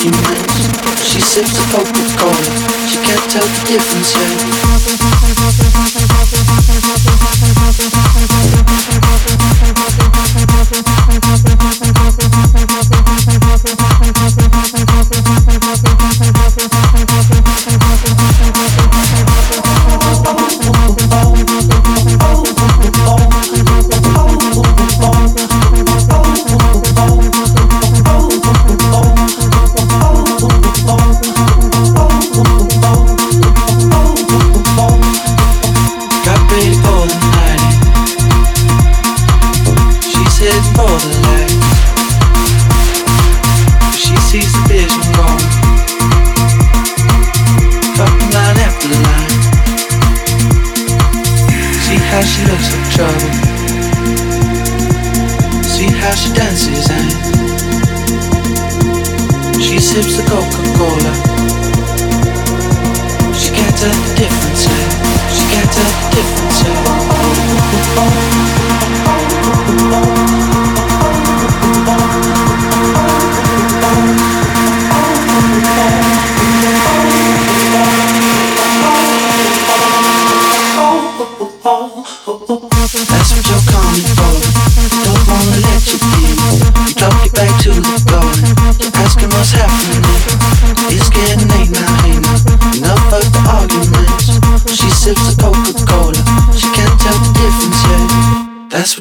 the arguments. She sips of Coca-Cola. She can't tell the difference yet.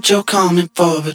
You're coming for,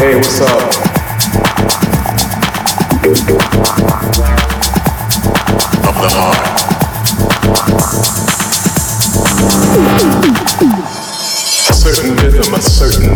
Hey, what's up? Of the heart. a certain rhythm, a certain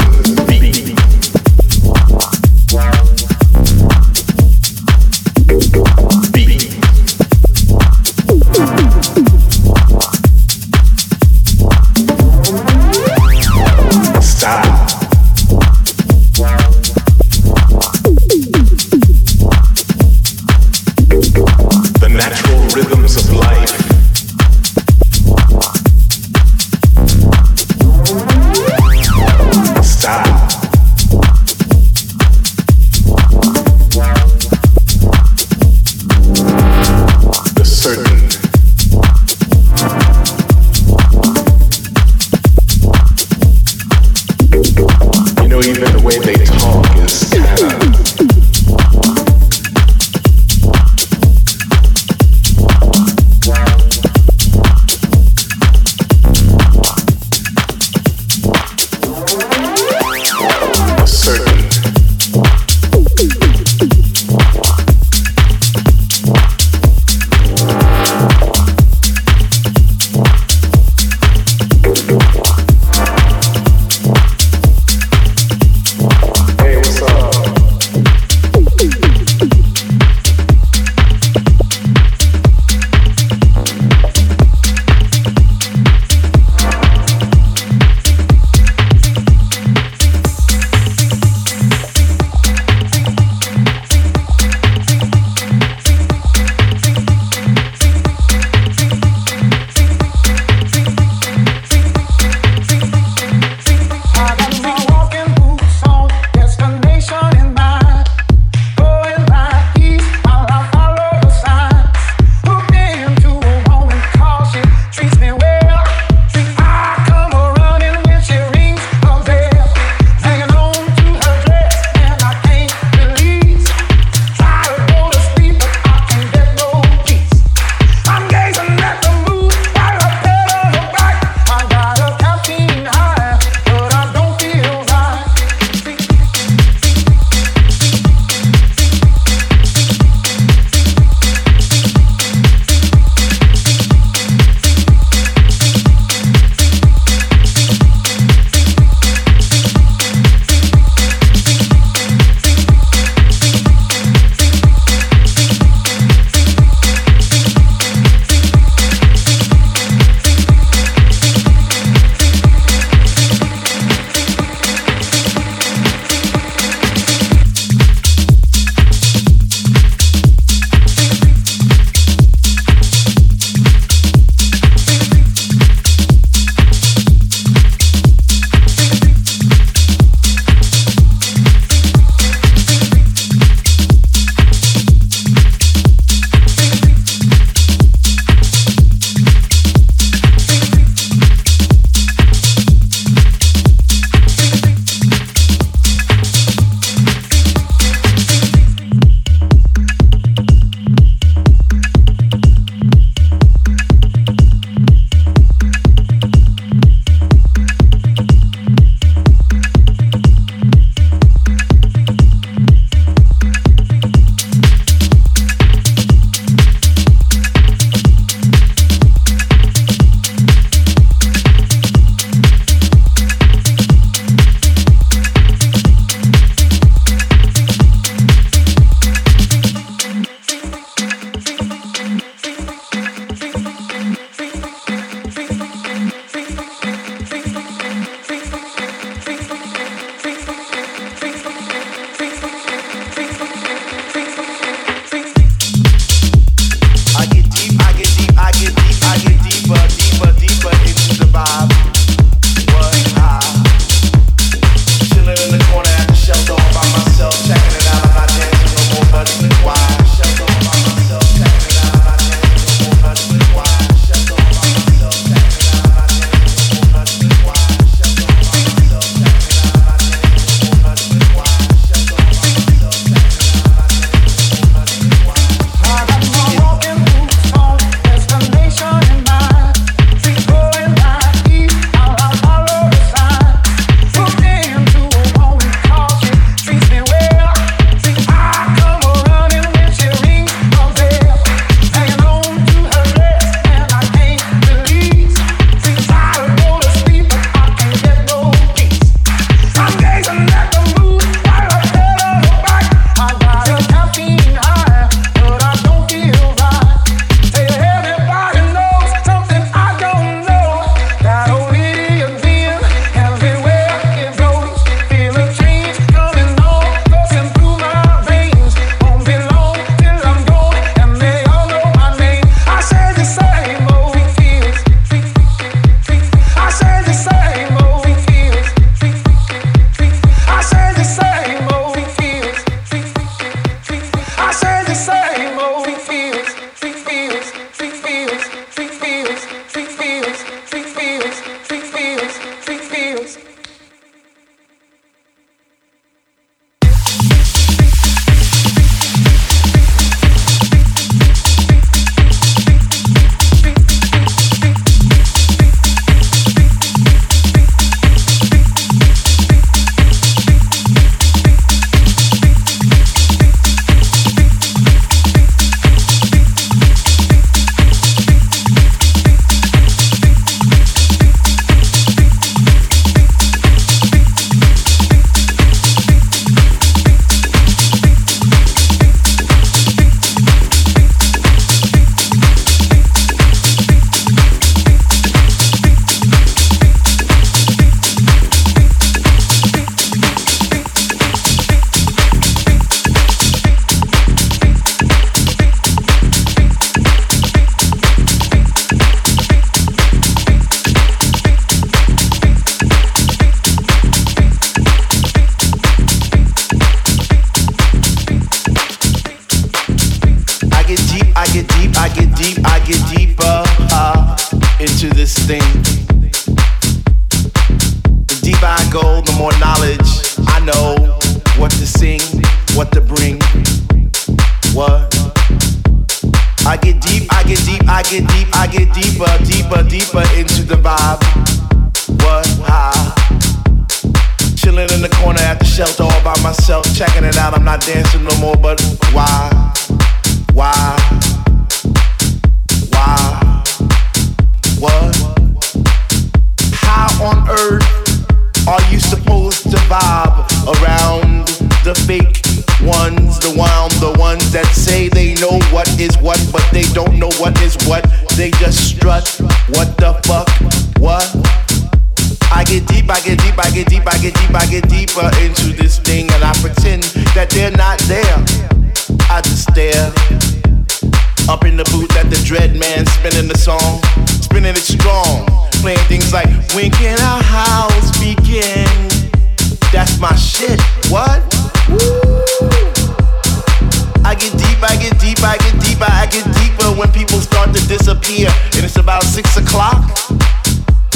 about six o'clock.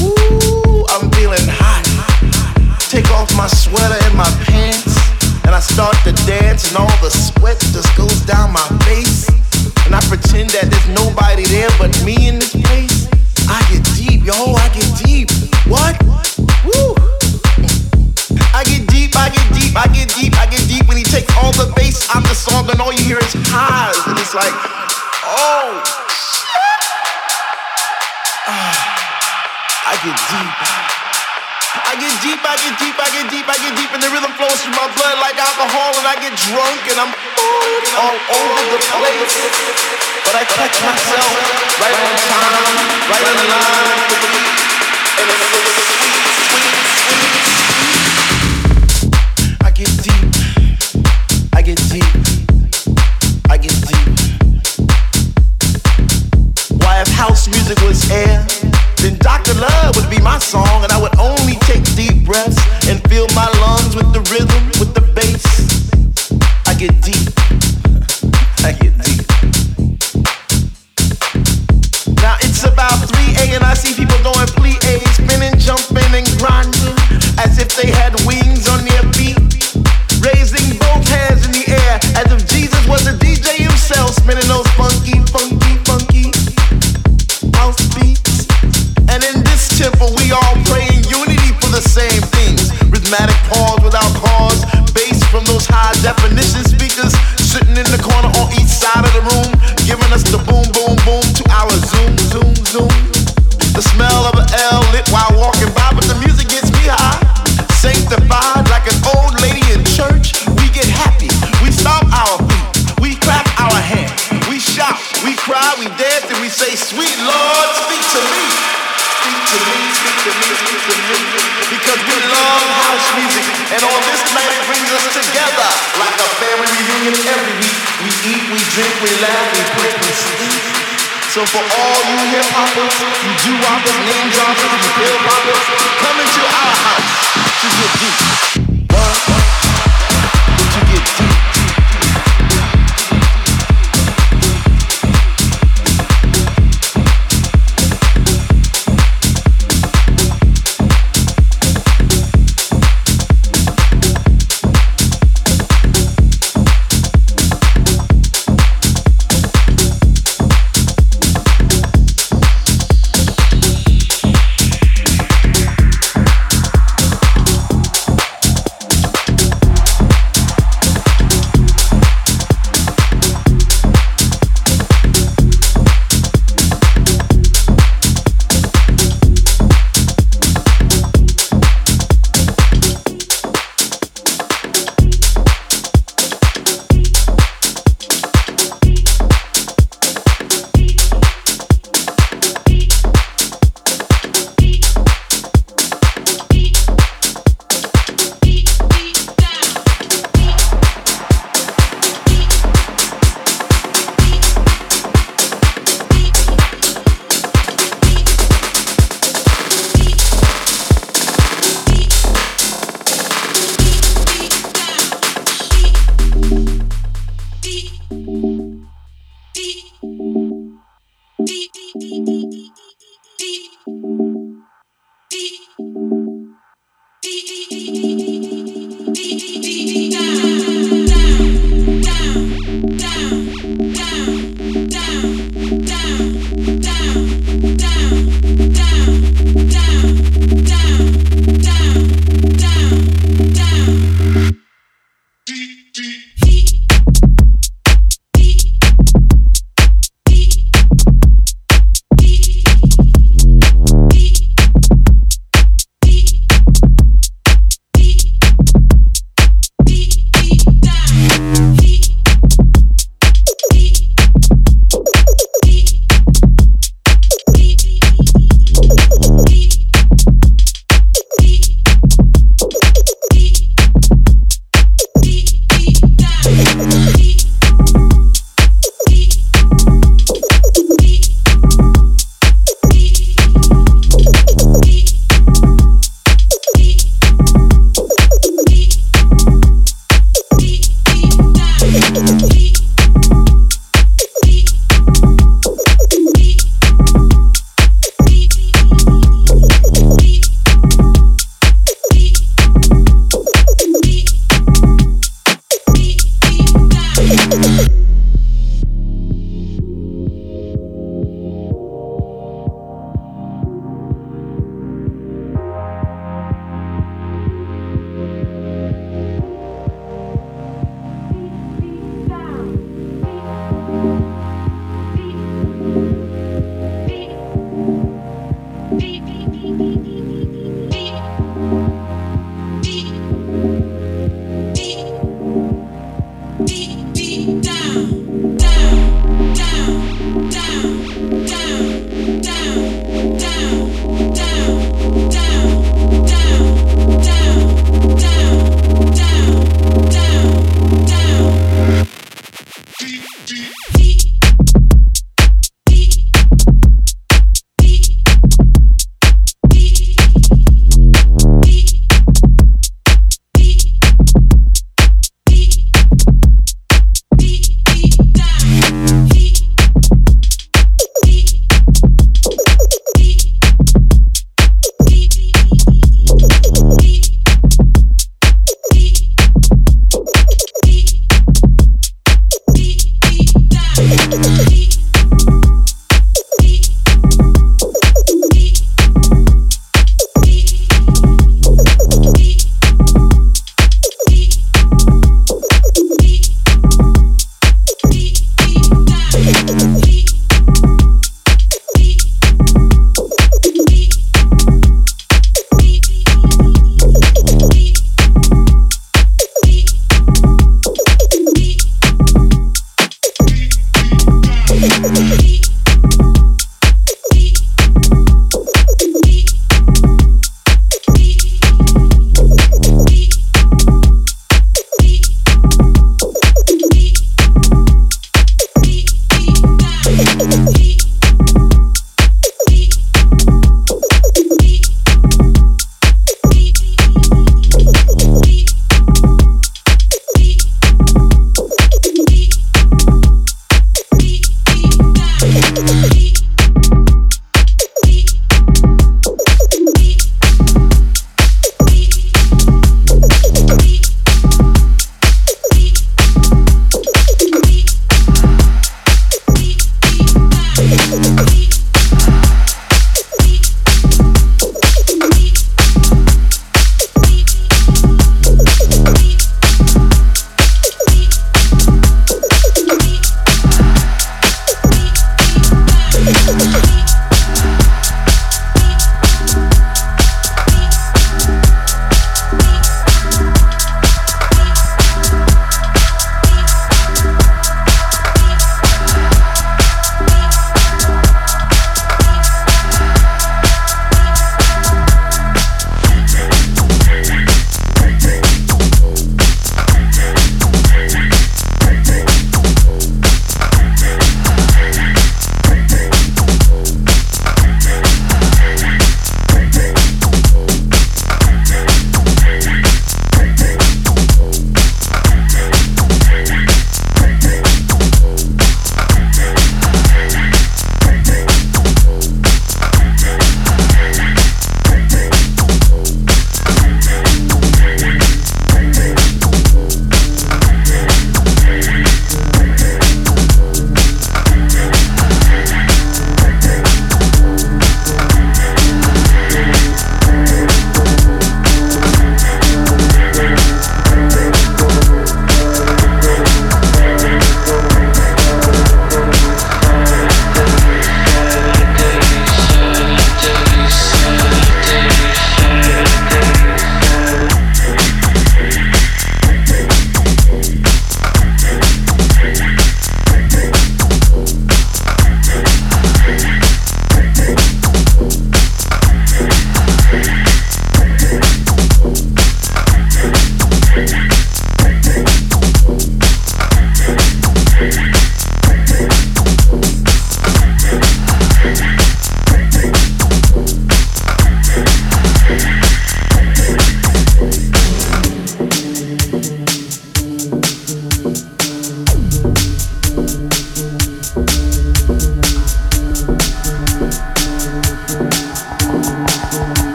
Ooh, I'm feeling hot. Take off my sweater and my pants, and I start to dance, and all the sweat just goes down my face. And I pretend that there's nobody there but me in this place. I get deep, yo, I get deep. What? Woo! I get deep, I get deep, I get deep, I get deep when he takes all the bass out the song and all you hear is highs. And it's like, oh, get deep. I get deep, I get deep, I get deep, I get deep, and the rhythm flows through my blood like alcohol, and I get drunk, and I'm all over the place. But I catch myself right on time, right on line and it's so sweet, sweet, sweet. I get deep, I get deep, I get deep. Why, if house music was air, Dr. Love would be my song, and I would only take deep breaths and fill my lungs with the rhythm, with the bass. I get deep. I get deep. Now it's about 3 a, and I see people doing plie, spinning, jumping, and grinding as if they had us the boom, boom, you do rockers, name droppers, you pill poppers,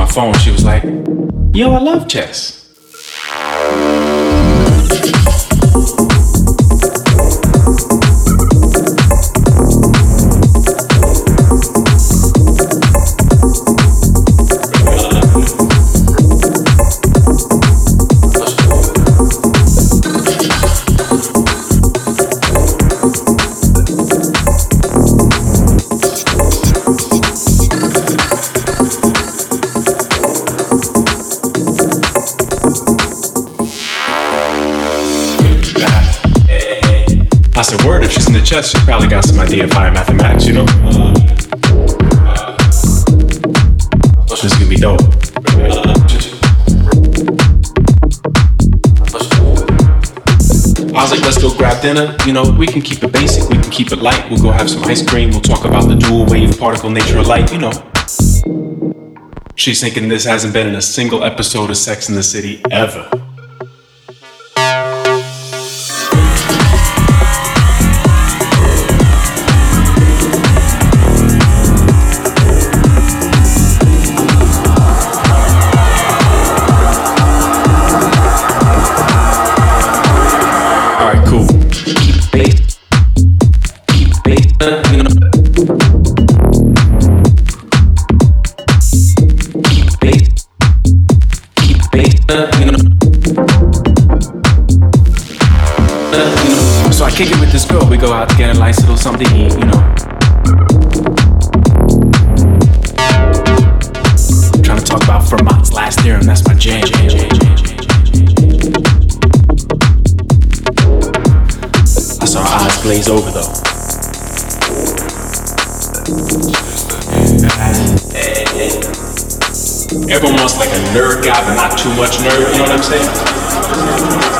my phone. She was like, "Yo, I love chess." Chess, you probably got some idea of higher mathematics, you know? this is gonna be dope. I was like, let's go grab dinner. You know, we can keep it basic, we can keep it light. We'll go have some ice cream. We'll talk about the dual wave particle nature of light, you know. She's thinking this hasn't been in a single episode of Sex in the City ever. theorem, that's my jam. I saw her eyes glaze over though. Everyone wants like a nerd guy, but not too much nerd, you know what I'm saying?